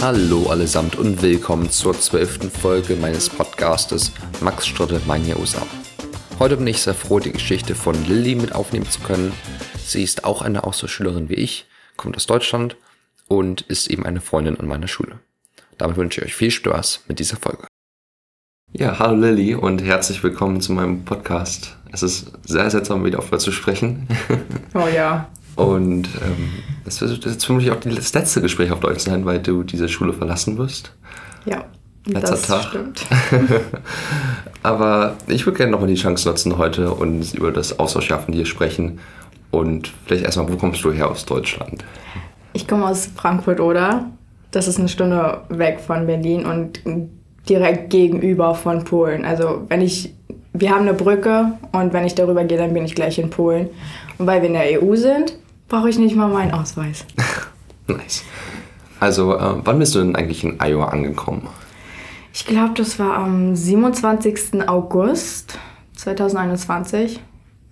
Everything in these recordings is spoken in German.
Hallo allesamt und willkommen zur zwölften Folge meines Podcastes Max Strotte Mania USA. Heute bin ich sehr froh, die Geschichte von Lilly mit aufnehmen zu können. Sie ist auch eine Austauschschülerin wie ich, kommt aus Deutschland und ist eben eine Freundin an meiner Schule. Damit wünsche ich euch viel Spaß mit dieser Folge. Ja, hallo Lilly und herzlich willkommen zu meinem Podcast. Es ist sehr seltsam, wieder auf zu sprechen. Oh ja. Und ähm, das wird jetzt vermutlich auch das letzte Gespräch auf Deutsch sein, weil du diese Schule verlassen wirst. Ja, Letzter das Tag. stimmt. Aber ich würde gerne nochmal die Chance nutzen heute und über das Austauschschaffen hier sprechen. Und vielleicht erstmal, wo kommst du her aus Deutschland? Ich komme aus Frankfurt, oder? Das ist eine Stunde weg von Berlin und direkt gegenüber von Polen. Also wenn ich, wir haben eine Brücke und wenn ich darüber gehe, dann bin ich gleich in Polen. Und weil wir in der EU sind, brauche ich nicht mal meinen Ausweis. Nice. Also, äh, wann bist du denn eigentlich in Iowa angekommen? Ich glaube, das war am 27. August 2021.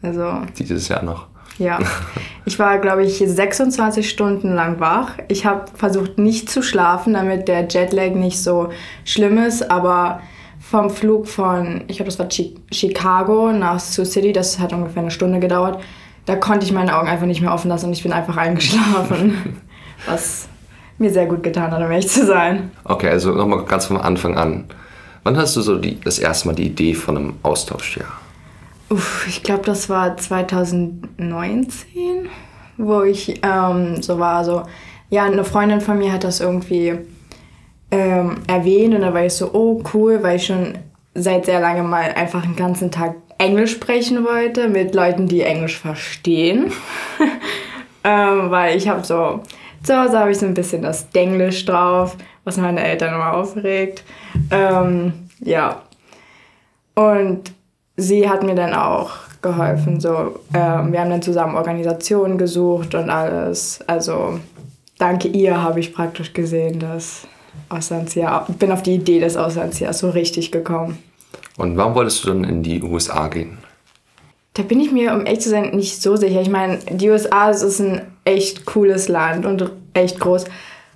Also Dieses Jahr noch. Ja, ich war, glaube ich, 26 Stunden lang wach. Ich habe versucht, nicht zu schlafen, damit der Jetlag nicht so schlimm ist. Aber vom Flug von, ich glaube, das war Chi Chicago nach Sioux City, das hat ungefähr eine Stunde gedauert, da konnte ich meine Augen einfach nicht mehr offen lassen und ich bin einfach eingeschlafen. Was mir sehr gut getan hat, um ehrlich zu sein. Okay, also nochmal ganz vom Anfang an. Wann hast du so die, das erste Mal die Idee von einem Austauschjahr? Uff, ich glaube, das war 2019, wo ich ähm, so war, so, ja, eine Freundin von mir hat das irgendwie ähm, erwähnt und da war ich so, oh cool, weil ich schon seit sehr lange mal einfach den ganzen Tag Englisch sprechen wollte mit Leuten, die Englisch verstehen. ähm, weil ich habe so, zu Hause habe ich so ein bisschen das Denglisch drauf, was meine Eltern immer aufregt. Ähm, ja. Und sie hat mir dann auch geholfen. So, ähm, wir haben dann zusammen Organisationen gesucht und alles. Also danke ihr habe ich praktisch gesehen, dass Auslandsjahr, bin auf die Idee des Auslandsjahres so richtig gekommen. Und warum wolltest du dann in die USA gehen? Da bin ich mir, um echt zu sein, nicht so sicher. Ich meine, die USA ist ein echt cooles Land und echt groß.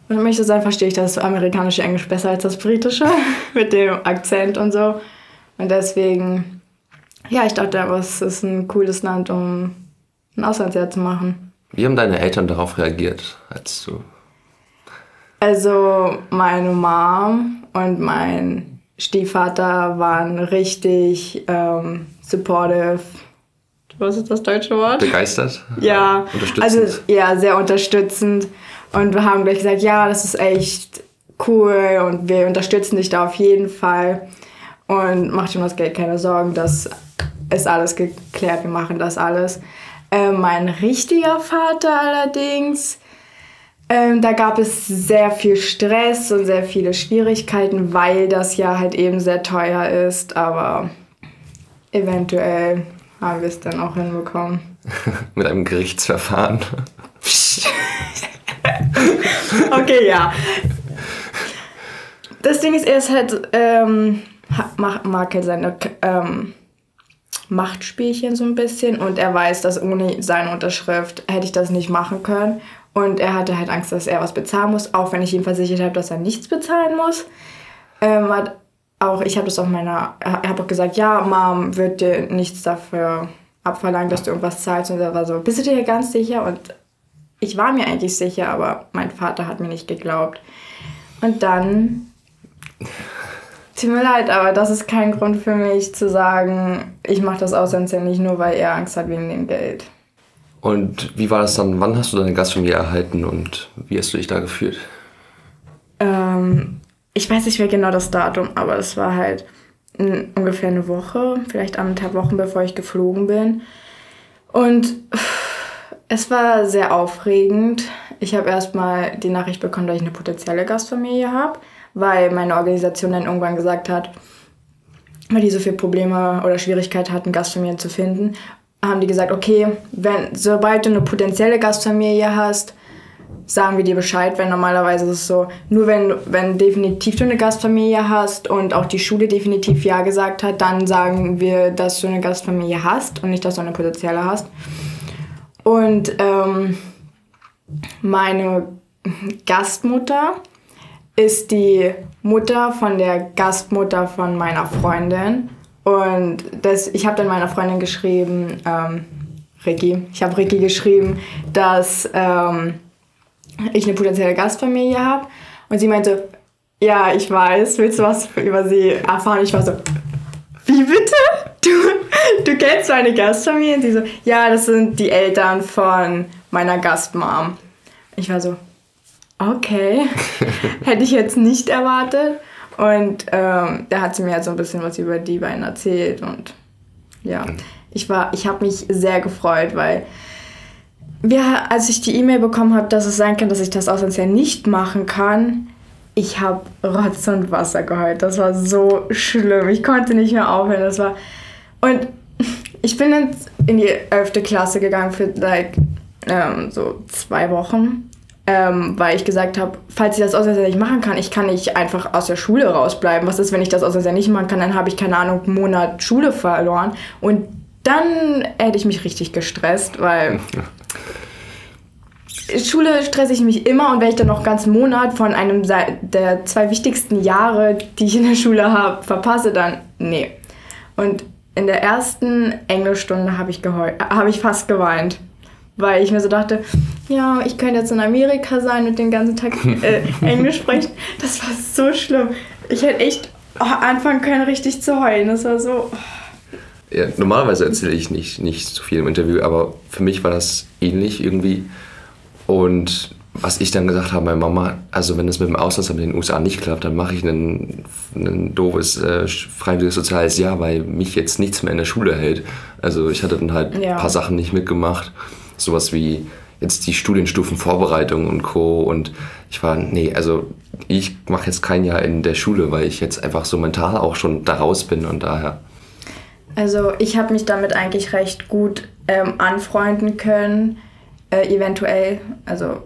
Und um ehrlich zu sein, verstehe ich das amerikanische Englisch besser als das britische, mit dem Akzent und so. Und deswegen, ja, ich dachte, es ist ein cooles Land, um ein Auslandsjahr zu machen. Wie haben deine Eltern darauf reagiert, als du. Also, meine Mom und mein Stiefvater waren richtig ähm, supportive. Was ist das deutsche Wort? Begeistert? Ja, Unterstützend? also ja, sehr unterstützend. Und wir haben gleich gesagt, ja, das ist echt cool und wir unterstützen dich da auf jeden Fall. Und mach dir um das Geld keine Sorgen, das ist alles geklärt, wir machen das alles. Äh, mein richtiger Vater allerdings, ähm, da gab es sehr viel Stress und sehr viele Schwierigkeiten, weil das ja halt eben sehr teuer ist. Aber eventuell haben wir es dann auch hinbekommen. Mit einem Gerichtsverfahren. Okay, ja. Das Ding ist, er ist halt, ähm, mag halt seine ähm, Machtspielchen so ein bisschen und er weiß, dass ohne seine Unterschrift hätte ich das nicht machen können. Und er hatte halt Angst, dass er was bezahlen muss, auch wenn ich ihm versichert habe, dass er nichts bezahlen muss. Ähm, hat auch, ich habe das auch meiner, ich habe auch gesagt, ja, Mom wird dir nichts dafür abverlangen, dass du irgendwas zahlst. Und er war so, bist du dir hier ganz sicher? Und ich war mir eigentlich sicher, aber mein Vater hat mir nicht geglaubt. Und dann. Tut mir leid, aber das ist kein Grund für mich zu sagen, ich mache das Auslandsjahr nicht nur, weil er Angst hat wegen dem Geld. Und wie war das dann? Wann hast du deine Gastfamilie erhalten und wie hast du dich da gefühlt? Ähm, ich weiß nicht mehr genau das Datum, aber es war halt n- ungefähr eine Woche, vielleicht anderthalb Wochen, bevor ich geflogen bin. Und es war sehr aufregend. Ich habe erstmal die Nachricht bekommen, dass ich eine potenzielle Gastfamilie habe, weil meine Organisation dann irgendwann gesagt hat, weil die so viele Probleme oder Schwierigkeiten hatten, Gastfamilien zu finden, haben die gesagt, okay, wenn, sobald du eine potenzielle Gastfamilie hast, sagen wir dir Bescheid, weil normalerweise ist es so, nur wenn, wenn definitiv du eine Gastfamilie hast und auch die Schule definitiv Ja gesagt hat, dann sagen wir, dass du eine Gastfamilie hast und nicht, dass du eine potenzielle hast. Und ähm, meine Gastmutter ist die Mutter von der Gastmutter von meiner Freundin. Und das, ich habe dann meiner Freundin geschrieben, ähm, Ricky, ich habe Ricky geschrieben, dass ähm, ich eine potenzielle Gastfamilie habe. Und sie meinte, ja, ich weiß, willst du was über sie erfahren? Ich war so, wie bitte? Du, du kennst meine Gastfamilie? Und sie so, ja, das sind die Eltern von meiner Gastmom. Ich war so, okay, hätte ich jetzt nicht erwartet. Und ähm, da hat sie mir halt so ein bisschen was über die beiden erzählt und ja, ich war, ich habe mich sehr gefreut, weil wir, als ich die E-Mail bekommen habe, dass es sein kann, dass ich das auslandsjahr nicht machen kann, ich habe Rotz und Wasser geheult. Das war so schlimm. Ich konnte nicht mehr aufhören. Das war und ich bin jetzt in die 11. Klasse gegangen für like, ähm, so zwei Wochen ähm, weil ich gesagt habe, falls ich das Auslandsjahr nicht machen kann, ich kann nicht einfach aus der Schule rausbleiben. Was ist, wenn ich das Auslandsjahr nicht machen kann? Dann habe ich, keine Ahnung, einen Monat Schule verloren. Und dann hätte ich mich richtig gestresst, weil Schule stresse ich mich immer und wenn ich dann noch einen ganzen Monat von einem der zwei wichtigsten Jahre, die ich in der Schule habe, verpasse, dann nee. Und in der ersten Englischstunde habe ich, hab ich fast geweint weil ich mir so dachte, ja, ich könnte jetzt in Amerika sein und den ganzen Tag äh, Englisch sprechen. Das war so schlimm. Ich hätte echt oh, anfangen können, richtig zu heulen. Das war so. Oh. Ja, normalerweise erzähle ich nicht, nicht so viel im Interview, aber für mich war das ähnlich irgendwie. Und was ich dann gesagt habe, meine Mama, also wenn es mit dem Ausland in den USA nicht klappt, dann mache ich ein, ein doofes äh, freiwilliges soziales Jahr, weil mich jetzt nichts mehr in der Schule hält. Also ich hatte dann halt ja. ein paar Sachen nicht mitgemacht sowas wie jetzt die Studienstufenvorbereitung und Co. Und ich war, nee, also ich mache jetzt kein Jahr in der Schule, weil ich jetzt einfach so mental auch schon da raus bin und daher. Also ich habe mich damit eigentlich recht gut ähm, anfreunden können, äh, eventuell. Also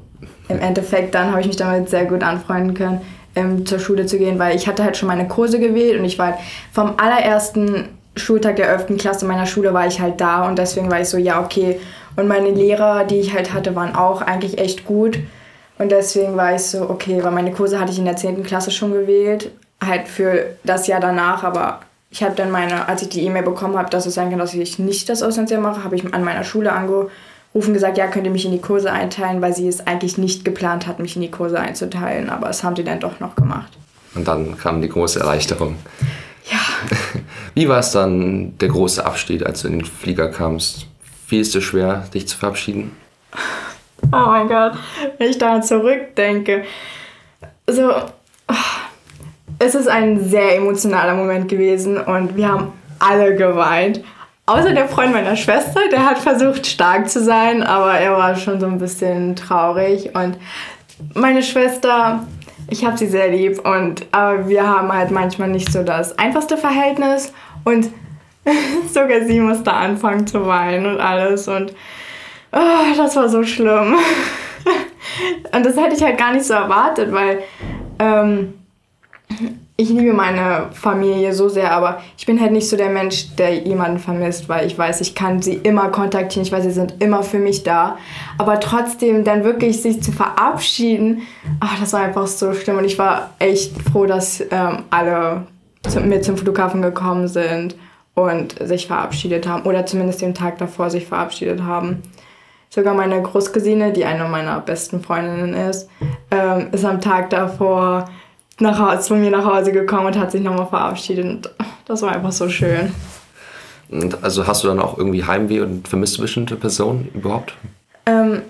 im Endeffekt dann habe ich mich damit sehr gut anfreunden können, ähm, zur Schule zu gehen, weil ich hatte halt schon meine Kurse gewählt und ich war halt vom allerersten Schultag der 11. Klasse meiner Schule war ich halt da und deswegen war ich so, ja okay, und meine Lehrer, die ich halt hatte, waren auch eigentlich echt gut. Und deswegen war ich so, okay, weil meine Kurse hatte ich in der 10. Klasse schon gewählt, halt für das Jahr danach, aber ich habe dann meine, als ich die E-Mail bekommen habe, dass es sein kann, dass ich nicht das Auslandsjahr mache, habe ich an meiner Schule angerufen, gesagt, ja, könnt ihr mich in die Kurse einteilen, weil sie es eigentlich nicht geplant hat, mich in die Kurse einzuteilen, aber es haben sie dann doch noch gemacht. Und dann kam die große Erleichterung. Ja. Wie war es dann, der große Abschied, als du in den Flieger kamst? Ist es schwer, dich zu verabschieden? Oh mein Gott, wenn ich daran zurückdenke. So, es ist ein sehr emotionaler Moment gewesen und wir haben alle geweint. Außer der Freund meiner Schwester, der hat versucht stark zu sein, aber er war schon so ein bisschen traurig. Und meine Schwester, ich habe sie sehr lieb und aber wir haben halt manchmal nicht so das einfachste Verhältnis und Sogar sie musste anfangen zu weinen und alles. Und oh, das war so schlimm. und das hätte ich halt gar nicht so erwartet, weil ähm, ich liebe meine Familie so sehr, aber ich bin halt nicht so der Mensch, der jemanden vermisst, weil ich weiß, ich kann sie immer kontaktieren, ich weiß, sie sind immer für mich da. Aber trotzdem dann wirklich sich zu verabschieden, ach, das war einfach so schlimm. Und ich war echt froh, dass ähm, alle mit zum Flughafen gekommen sind und sich verabschiedet haben oder zumindest den Tag davor sich verabschiedet haben. Sogar meine Großcousine, die eine meiner besten Freundinnen ist, ähm, ist am Tag davor nach Hause, zu mir nach Hause gekommen und hat sich nochmal verabschiedet. Und das war einfach so schön. Und also hast du dann auch irgendwie Heimweh und vermisst du bestimmte Personen überhaupt? Ähm,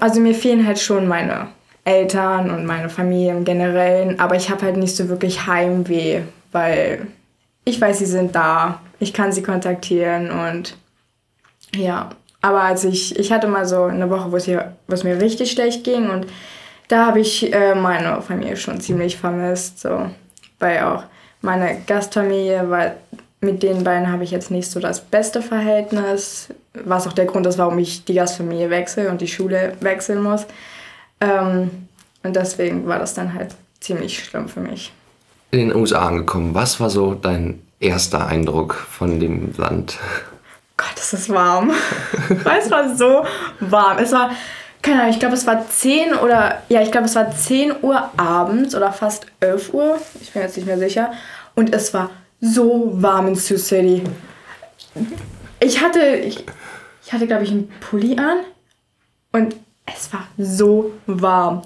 also mir fehlen halt schon meine Eltern und meine Familie im Generellen, aber ich habe halt nicht so wirklich Heimweh, weil ich weiß, sie sind da. Ich kann sie kontaktieren und ja. Aber als ich, ich hatte mal so eine Woche, wo es, hier, wo es mir richtig schlecht ging und da habe ich äh, meine Familie schon ziemlich vermisst. So. Weil auch meine Gastfamilie, weil mit den beiden habe ich jetzt nicht so das beste Verhältnis, was auch der Grund ist, warum ich die Gastfamilie wechsle und die Schule wechseln muss. Ähm, und deswegen war das dann halt ziemlich schlimm für mich in den USA angekommen. Was war so dein erster Eindruck von dem Land? Gott, es ist warm. es war so warm. Es war keine Ahnung, ich glaube, es war 10 oder, ja, ich glaube, es war 10 Uhr abends oder fast 11 Uhr. Ich bin jetzt nicht mehr sicher. Und es war so warm in Sioux City. Ich hatte, ich, ich hatte, glaube ich, einen Pulli an und es war so warm.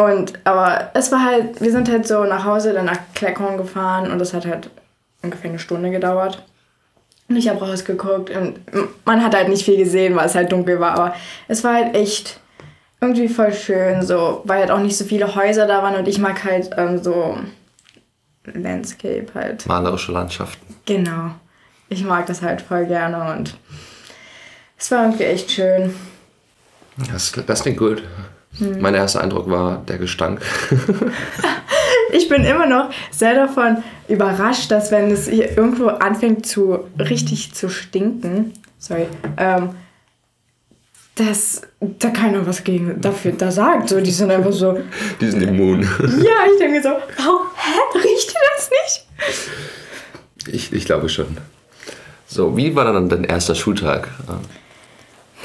Und, aber es war halt, wir sind halt so nach Hause, dann nach Cleckhorn gefahren und das hat halt ungefähr eine Stunde gedauert. Und ich habe rausgeguckt und man hat halt nicht viel gesehen, weil es halt dunkel war, aber es war halt echt irgendwie voll schön, so, weil halt auch nicht so viele Häuser da waren und ich mag halt ähm, so Landscape halt. Malerische Landschaften. Genau. Ich mag das halt voll gerne und es war irgendwie echt schön. Das, das klingt gut. Hm. Mein erster Eindruck war der Gestank. ich bin immer noch sehr davon überrascht, dass wenn es hier irgendwo anfängt zu richtig zu stinken, sorry, ähm, dass da keiner was gegen dafür da sagt. So, die sind einfach so. Die sind immun. Ja, ich denke mir so, oh, hä? Riecht ihr das nicht? Ich, ich glaube schon. So, wie war dann dein erster Schultag?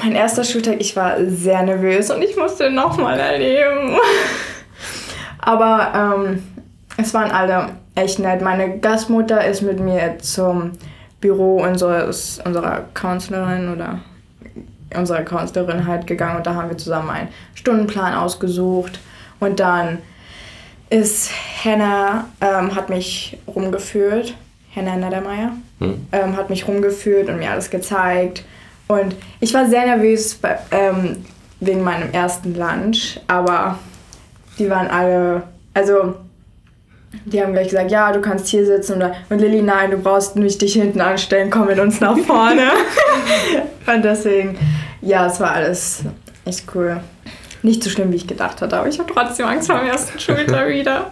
Mein erster Schultag, ich war sehr nervös und ich musste nochmal erleben. Aber ähm, es waren alle echt nett. Meine Gastmutter ist mit mir zum Büro unseres, unserer Counselorin oder unserer Counselorin halt gegangen und da haben wir zusammen einen Stundenplan ausgesucht. Und dann ist Hannah, ähm, hat mich rumgeführt, Hannah Nedermeier, hm. ähm, hat mich rumgeführt und mir alles gezeigt. Und ich war sehr nervös bei, ähm, wegen meinem ersten Lunch, aber die waren alle, also die haben gleich gesagt, ja, du kannst hier sitzen. Oder, und Lilly, nein, du brauchst nicht dich hinten anstellen, komm mit uns nach vorne. und deswegen, ja, es war alles echt cool. Nicht so schlimm, wie ich gedacht hatte, aber ich habe trotzdem Angst vor dem ersten Schultag wieder.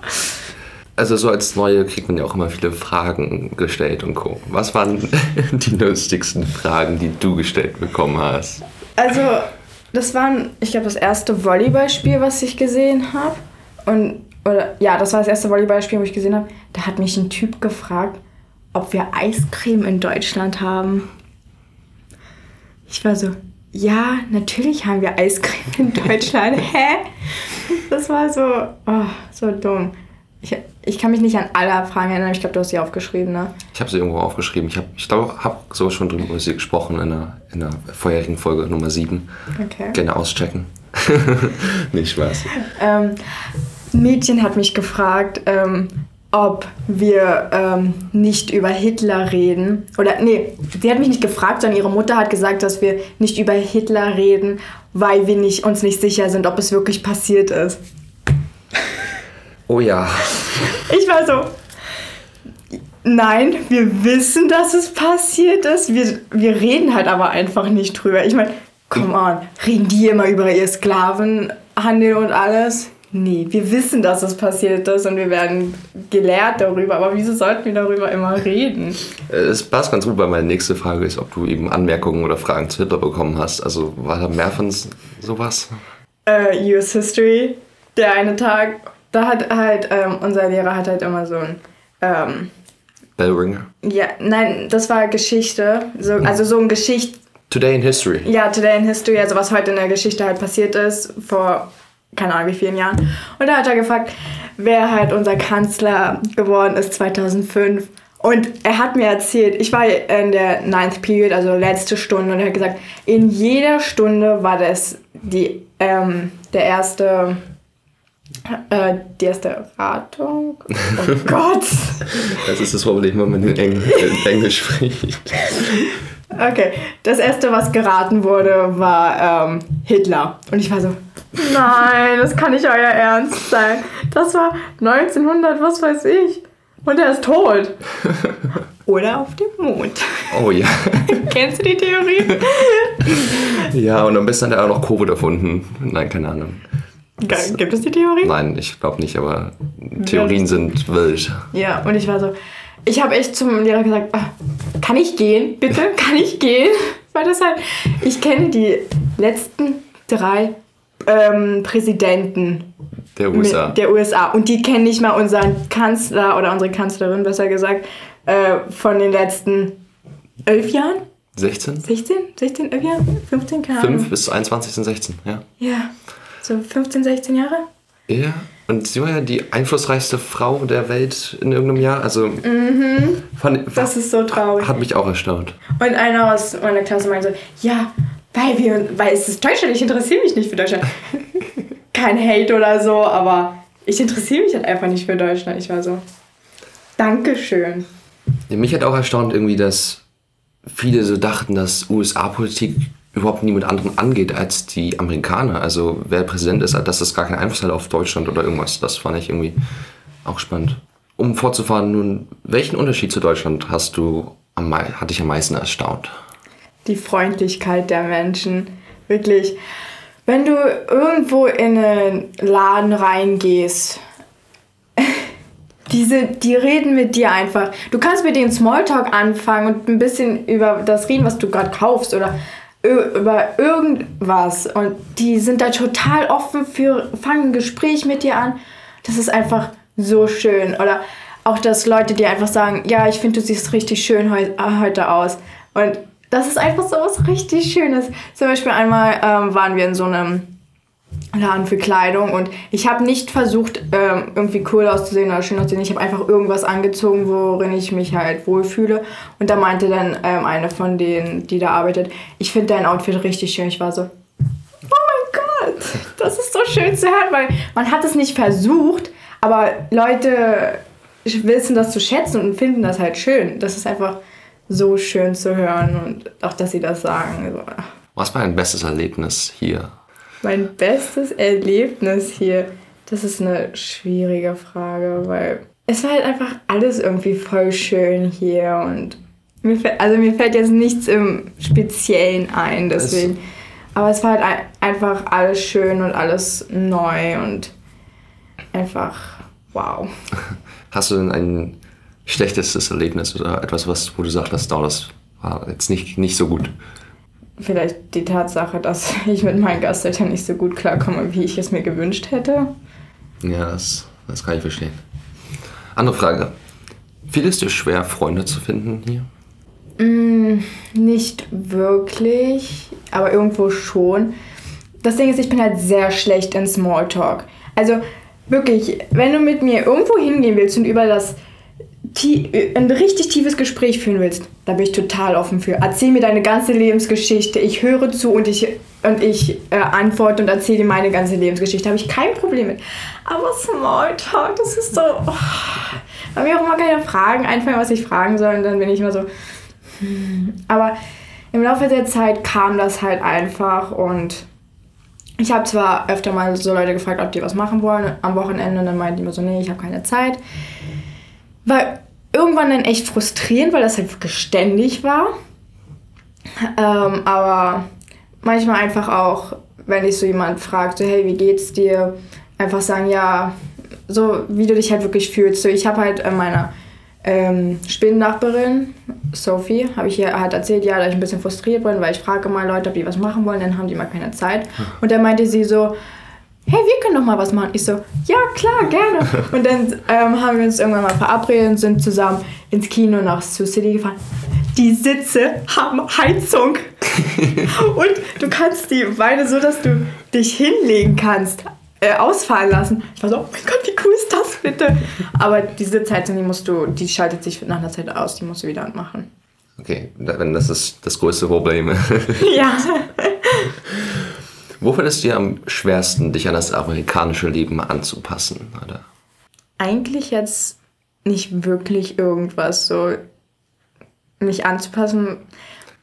Also so als Neue kriegt man ja auch immer viele Fragen gestellt und Co. Was waren die lustigsten Fragen, die du gestellt bekommen hast? Also das war, ich glaube, das erste Volleyballspiel, was ich gesehen habe. Und oder ja, das war das erste Volleyballspiel, wo ich gesehen habe, da hat mich ein Typ gefragt, ob wir Eiscreme in Deutschland haben. Ich war so, ja, natürlich haben wir Eiscreme in Deutschland. Hä? Das war so, oh, so dumm. Ich, ich kann mich nicht an alle Fragen erinnern. Ich glaube, du hast sie aufgeschrieben, ne? Ich habe sie irgendwo aufgeschrieben. Ich, ich glaube, habe so schon drüber über sie gesprochen in der, in der vorherigen Folge Nummer 7. Okay. Gerne auschecken. nicht Spaß. Ähm, Mädchen hat mich gefragt, ähm, ob wir ähm, nicht über Hitler reden. Oder nee, sie hat mich nicht gefragt, sondern ihre Mutter hat gesagt, dass wir nicht über Hitler reden, weil wir nicht, uns nicht sicher sind, ob es wirklich passiert ist. Oh ja. Ich war so. Nein, wir wissen, dass es passiert ist. Wir, wir reden halt aber einfach nicht drüber. Ich meine, come on, reden die immer über ihr Sklavenhandel und alles? Nee, wir wissen, dass es passiert ist und wir werden gelehrt darüber, aber wieso sollten wir darüber immer reden? Es passt ganz gut, weil meine nächste Frage ist, ob du eben Anmerkungen oder Fragen zu Hitler bekommen hast. Also war da mehr von sowas? Uh, US History, der eine Tag, da hat halt, ähm, unser Lehrer hat halt immer so ein... Ähm, Bellringer? Ja, nein, das war Geschichte, so, also so ein Geschicht... Today in History? Ja, Today in History, also was heute in der Geschichte halt passiert ist, vor keine Ahnung wie vielen Jahren. Und da hat er gefragt, wer halt unser Kanzler geworden ist 2005. Und er hat mir erzählt, ich war in der Ninth Period, also letzte Stunde, und er hat gesagt, in jeder Stunde war das die, ähm, der erste, äh, die erste Ratung. Oh Gott! Das ist das Problem, wenn man in, Eng in Englisch spricht. Okay, das erste, was geraten wurde, war ähm, Hitler. Und ich war so, nein, das kann nicht euer Ernst sein. Das war 1900, was weiß ich. Und er ist tot. Oder auf dem Mond. Oh ja. Kennst du die Theorie? ja, und am besten hat er auch noch Covid erfunden. Nein, keine Ahnung. Das, Gibt es die Theorie? Nein, ich glaube nicht, aber Theorien sind wild. Ja, und ich war so, ich habe echt zum Lehrer gesagt, ah, kann ich gehen, bitte, kann ich gehen? Weil das halt, ich kenne die letzten drei ähm, Präsidenten der USA. der USA und die kennen nicht mal unseren Kanzler oder unsere Kanzlerin, besser gesagt, äh, von den letzten elf Jahren. 16? 16? 16? Ja, 15, keine Ahnung. 5 bis 21 sind 16, ja. Ja, so 15, 16 Jahre. Ja, und sie war ja die einflussreichste Frau der Welt in irgendeinem Jahr. Also, fand, Das ist so traurig. hat mich auch erstaunt. Und einer aus meiner Klasse meinte so, ja, weil wir, weil es ist Deutschland, ich interessiere mich nicht für Deutschland. Kein Hate oder so, aber ich interessiere mich halt einfach nicht für Deutschland. Ich war so, Dankeschön. Ja, mich hat auch erstaunt irgendwie, dass viele so dachten, dass USA-Politik überhaupt niemand anderen angeht als die Amerikaner. Also wer Präsident ist, dass das gar keinen Einfluss hat auf Deutschland oder irgendwas. Das fand ich irgendwie auch spannend. Um fortzufahren, nun, welchen Unterschied zu Deutschland hast du am, hat dich am meisten erstaunt? Die Freundlichkeit der Menschen. Wirklich. Wenn du irgendwo in einen Laden reingehst, diese, die reden mit dir einfach. Du kannst mit denen Smalltalk anfangen und ein bisschen über das reden, was du gerade kaufst oder über irgendwas. Und die sind da total offen für, fangen ein Gespräch mit dir an. Das ist einfach so schön. Oder auch, dass Leute dir einfach sagen, ja, ich finde, du siehst richtig schön heu äh, heute aus. Und das ist einfach so was richtig Schönes. Zum Beispiel einmal ähm, waren wir in so einem Laden für Kleidung und ich habe nicht versucht, ähm, irgendwie cool auszusehen oder schön auszusehen. Ich habe einfach irgendwas angezogen, worin ich mich halt wohlfühle. Und da meinte dann ähm, eine von denen, die da arbeitet, ich finde dein Outfit richtig schön. Ich war so, oh mein Gott, das ist so schön zu hören, weil man hat es nicht versucht, aber Leute wissen das zu schätzen und finden das halt schön. Das ist einfach so schön zu hören und auch, dass sie das sagen. Was war dein bestes Erlebnis hier? Mein bestes Erlebnis hier, das ist eine schwierige Frage, weil es war halt einfach alles irgendwie voll schön hier und mir fällt, also mir fällt jetzt nichts im Speziellen ein, deswegen. Aber es war halt ein, einfach alles schön und alles neu und einfach wow. Hast du denn ein schlechtestes Erlebnis oder etwas, was, wo du sagst, oh, das war jetzt nicht, nicht so gut? Vielleicht die Tatsache, dass ich mit meinen Gasteltern nicht so gut klarkomme, wie ich es mir gewünscht hätte. Ja, das, das kann ich verstehen. Andere Frage. Fiel es dir schwer, Freunde zu finden hier? Nicht wirklich, aber irgendwo schon. Das Ding ist, ich bin halt sehr schlecht in Smalltalk. Also wirklich, wenn du mit mir irgendwo hingehen willst und über das ein richtig tiefes Gespräch führen willst, da bin ich total offen für. Erzähl mir deine ganze Lebensgeschichte. Ich höre zu und ich, und ich äh, antworte und erzähle dir meine ganze Lebensgeschichte. Habe ich kein Problem mit. Aber Smalltalk, das ist so. Oh, weil mir auch immer keine Fragen einfallen, was ich fragen soll. Und dann bin ich immer so. hm. Aber im Laufe der Zeit kam das halt einfach und ich habe zwar öfter mal so Leute gefragt, ob die was machen wollen am Wochenende und dann meinten die immer so, nee, ich habe keine Zeit. War irgendwann dann echt frustrierend, weil das halt wirklich ständig war. Ähm, aber manchmal einfach auch, wenn ich so jemand fragt, so hey, wie geht's dir? Einfach sagen, ja, so wie du dich halt wirklich fühlst. So, ich habe halt äh, meiner ähm, Spinnennachbarin, Sophie, habe ich ihr halt erzählt, ja, dass ich ein bisschen frustriert bin, weil ich frage mal Leute, ob die was machen wollen, dann haben die mal keine Zeit. Und dann meinte sie so, hey, wir können doch mal was machen. Ich so, ja, klar, gerne. Und dann ähm, haben wir uns irgendwann mal verabredet und sind zusammen ins Kino nach Sioux City gefahren. Die Sitze haben Heizung. und du kannst die Beine so, dass du dich hinlegen kannst, äh, ausfallen lassen. Ich war so, oh mein Gott, wie cool ist das bitte? Aber die Sitzheizung, die musst du, die schaltet sich nach einer Zeit aus, die musst du wieder anmachen. Okay, wenn das ist das größte Problem. ja. Wo fällt es dir am schwersten, dich an das amerikanische Leben anzupassen? Oder? eigentlich jetzt nicht wirklich irgendwas so mich anzupassen.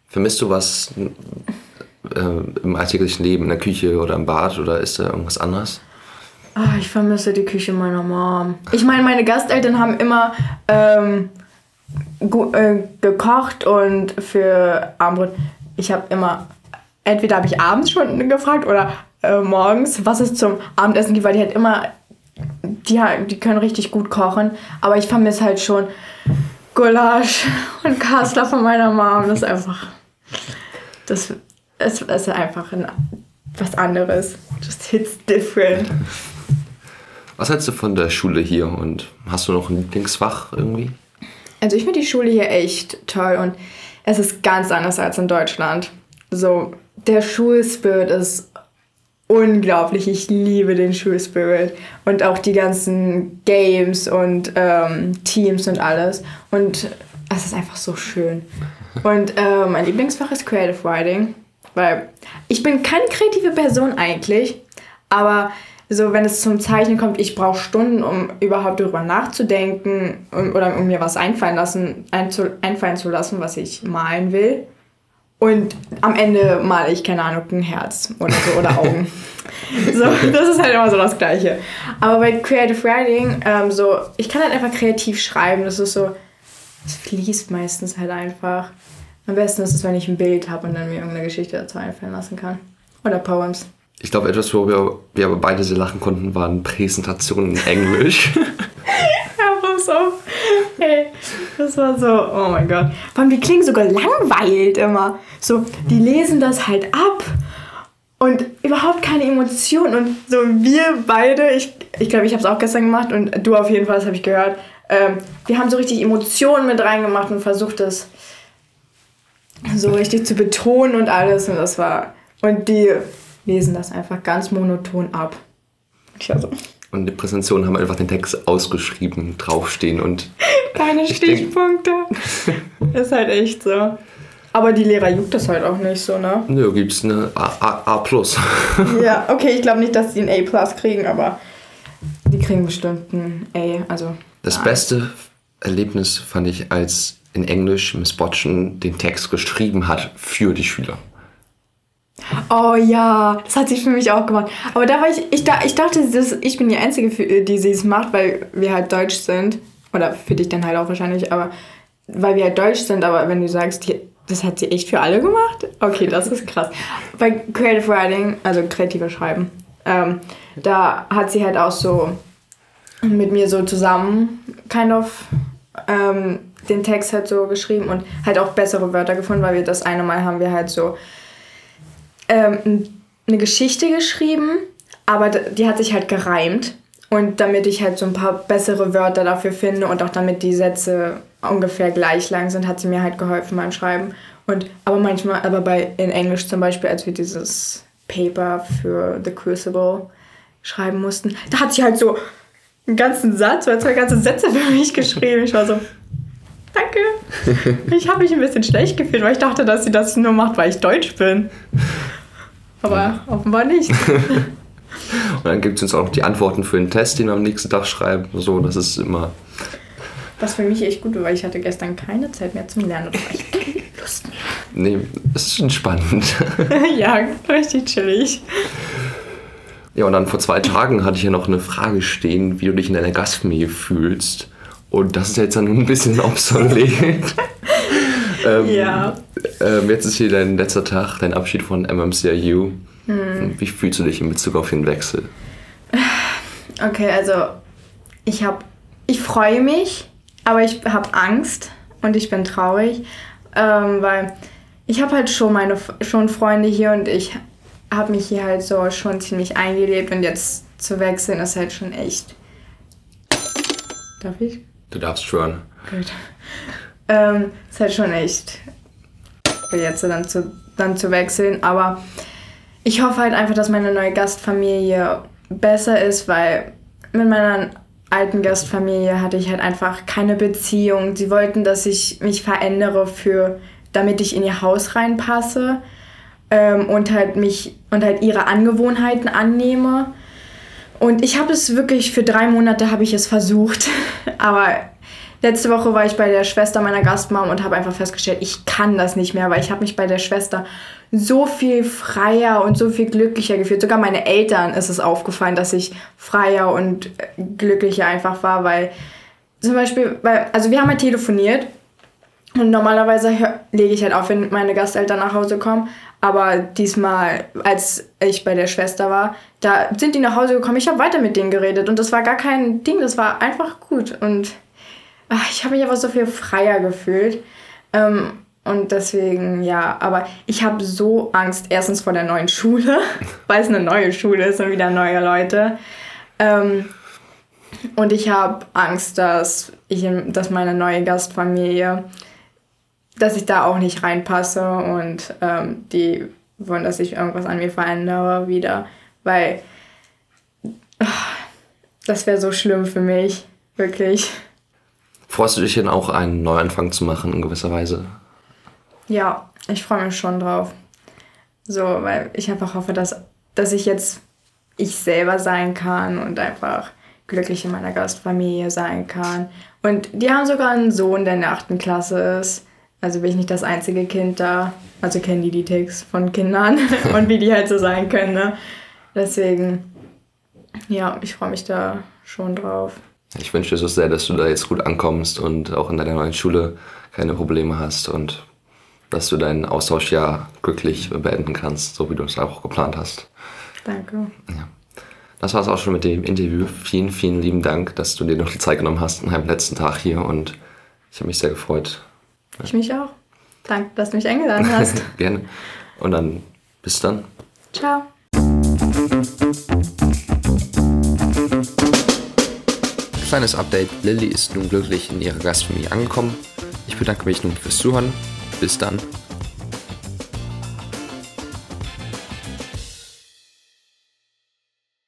Vermisst du was äh, im alltäglichen Leben, in der Küche oder im Bad oder ist da irgendwas anderes? Ah, ich vermisse die Küche meiner Mom. Ich meine, meine Gasteltern haben immer ähm, äh, gekocht und für Abendbrot. Ich habe immer, entweder habe ich abends schon gefragt oder äh, morgens, was es zum Abendessen gibt, weil die halt immer, die, die können richtig gut kochen. Aber ich vermisse halt schon Gulasch und Kassler von meiner Mom. Das ist einfach, das ist, ist einfach ein, was anderes. Just hits different. Was hältst du von der Schule hier und hast du noch ein Lieblingsfach irgendwie? Also ich finde die Schule hier echt toll und es ist ganz anders als in Deutschland. So, der Schulspirit ist unglaublich. Ich liebe den Schulspirit und auch die ganzen Games und ähm, Teams und alles. Und es ist einfach so schön. Und äh, mein Lieblingsfach ist Creative Writing, weil ich bin keine kreative Person eigentlich, aber so wenn es zum Zeichnen kommt, ich brauche Stunden, um überhaupt darüber nachzudenken um, oder um mir was einfallen, lassen, einzu, einfallen zu lassen, was ich malen will. Und am Ende male ich, keine Ahnung, ein Herz oder so oder Augen. so, das ist halt immer so das Gleiche. Aber bei Creative Writing, ähm, so, ich kann halt einfach kreativ schreiben. Das ist so, es fließt meistens halt einfach. Am besten ist es, wenn ich ein Bild habe und dann mir irgendeine Geschichte dazu einfallen lassen kann. Oder Poems. Ich glaube, etwas, wo wir, wir aber beide sehr lachen konnten, waren Präsentationen in Englisch. ja, pass auf. Das war so, oh mein Gott. Vor allem, die klingen sogar langweilt immer. So, die lesen das halt ab und überhaupt keine Emotionen. Und so wir beide, ich glaube, ich, glaub, ich habe es auch gestern gemacht und du auf jeden Fall, das habe ich gehört. Ähm, wir haben so richtig Emotionen mit reingemacht und versucht, das so richtig zu betonen und alles. Und das war. Und die lesen das einfach ganz monoton ab. Ich also. Und die Präsentation haben einfach den Text ausgeschrieben, draufstehen und. Keine Stichpunkte. ist halt echt so. Aber die Lehrer juckt das halt auch nicht so, ne? Nö, gibt's eine A, A, A+. ja, okay, ich glaube nicht, dass die ein A+, kriegen, aber die kriegen bestimmt ein A, also... Das A. beste Erlebnis fand ich, als in Englisch Miss Botchen den Text geschrieben hat für die Schüler. Oh ja, das hat sie für mich auch gemacht. Aber da war ich, ich, ich dachte, das, ich bin die Einzige, die sie es macht, weil wir halt Deutsch sind. Oder für dich dann halt auch wahrscheinlich, aber weil wir halt Deutsch sind. Aber wenn du sagst, die, das hat sie echt für alle gemacht? Okay, das ist krass. Bei Creative Writing, also kreativer Schreiben, ähm, da hat sie halt auch so mit mir so zusammen kind of ähm, den Text halt so geschrieben und halt auch bessere Wörter gefunden, weil wir das eine Mal haben wir halt so ähm, eine Geschichte geschrieben, aber die hat sich halt gereimt. Und damit ich halt so ein paar bessere Wörter dafür finde und auch damit die Sätze ungefähr gleich lang sind, hat sie mir halt geholfen beim Schreiben. Und aber manchmal, aber bei in Englisch zum Beispiel, als wir dieses Paper für The Crucible schreiben mussten, da hat sie halt so einen ganzen Satz oder zwei ganze Sätze für mich geschrieben. Ich war so, danke. Ich habe mich ein bisschen schlecht gefühlt, weil ich dachte, dass sie das nur macht, weil ich Deutsch bin. Aber offenbar nicht. Und dann gibt es uns auch noch die Antworten für den Test, den wir am nächsten Tag schreiben. So, das ist immer. Was für mich echt gut war, weil ich hatte gestern keine Zeit mehr zum Lernen ich keine Lust mehr. Nee, es ist schon spannend. ja, richtig chillig. Ja, und dann vor zwei Tagen hatte ich ja noch eine Frage stehen, wie du dich in deiner Gastfamilie fühlst. Und das ist jetzt dann ein bisschen obsolet. ähm, ja. Ähm, jetzt ist hier dein letzter Tag, dein Abschied von MMCIU. Hm. Wie fühlst du dich in Bezug auf den Wechsel? Okay, also ich habe, ich freue mich, aber ich habe Angst und ich bin traurig, ähm, weil ich habe halt schon meine schon Freunde hier und ich habe mich hier halt so schon ziemlich eingelebt und jetzt zu wechseln ist halt schon echt. Darf ich? Du darfst schon. Gut. Ähm, ist halt schon echt jetzt dann zu, dann zu wechseln. Aber ich hoffe halt einfach, dass meine neue Gastfamilie besser ist, weil mit meiner alten Gastfamilie hatte ich halt einfach keine Beziehung. Sie wollten, dass ich mich verändere für, damit ich in ihr Haus reinpasse ähm, und halt mich und halt ihre Angewohnheiten annehme. Und ich habe es wirklich für drei Monate habe ich es versucht, aber letzte Woche war ich bei der Schwester meiner Gastmam und habe einfach festgestellt, ich kann das nicht mehr, weil ich habe mich bei der Schwester so viel freier und so viel glücklicher gefühlt. Sogar meine Eltern ist es aufgefallen, dass ich freier und glücklicher einfach war, weil zum Beispiel, weil, also wir haben halt telefoniert und normalerweise lege ich halt auf, wenn meine Gasteltern nach Hause kommen. Aber diesmal, als ich bei der Schwester war, da sind die nach Hause gekommen. Ich habe weiter mit denen geredet und das war gar kein Ding, das war einfach gut. Und ich habe mich einfach so viel freier gefühlt. Ähm, und deswegen, ja, aber ich habe so Angst, erstens vor der neuen Schule, weil es eine neue Schule ist und wieder neue Leute. Ähm, und ich habe Angst, dass, ich, dass meine neue Gastfamilie dass ich da auch nicht reinpasse und ähm, die wollen, dass ich irgendwas an mir verändere wieder, weil ach, das wäre so schlimm für mich, wirklich. Freust du dich denn auch, einen Neuanfang zu machen in gewisser Weise? Ja, ich freue mich schon drauf. So, weil ich einfach hoffe, dass, dass ich jetzt ich selber sein kann und einfach glücklich in meiner Gastfamilie sein kann. Und die haben sogar einen Sohn, der in der 8. Klasse ist. Also bin ich nicht das einzige Kind da. Also kennen die die Ticks von Kindern und wie die halt so sein können. Ne? Deswegen, ja, ich freue mich da schon drauf. Ich wünsche dir so sehr, dass du da jetzt gut ankommst und auch in deiner neuen Schule keine Probleme hast und dass du dein Austauschjahr glücklich beenden kannst, so wie du es auch geplant hast. Danke. Ja. Das war es auch schon mit dem Interview. Vielen, vielen lieben Dank, dass du dir noch die Zeit genommen hast an deinem letzten Tag hier und ich habe mich sehr gefreut. Ich mich auch. Danke, dass du mich eingeladen hast. Gerne. Und dann bis dann. Ciao. Kleines Update. Lilly ist nun glücklich in ihrer Gastfamilie angekommen. Ich bedanke mich nun fürs Zuhören. Bis dann.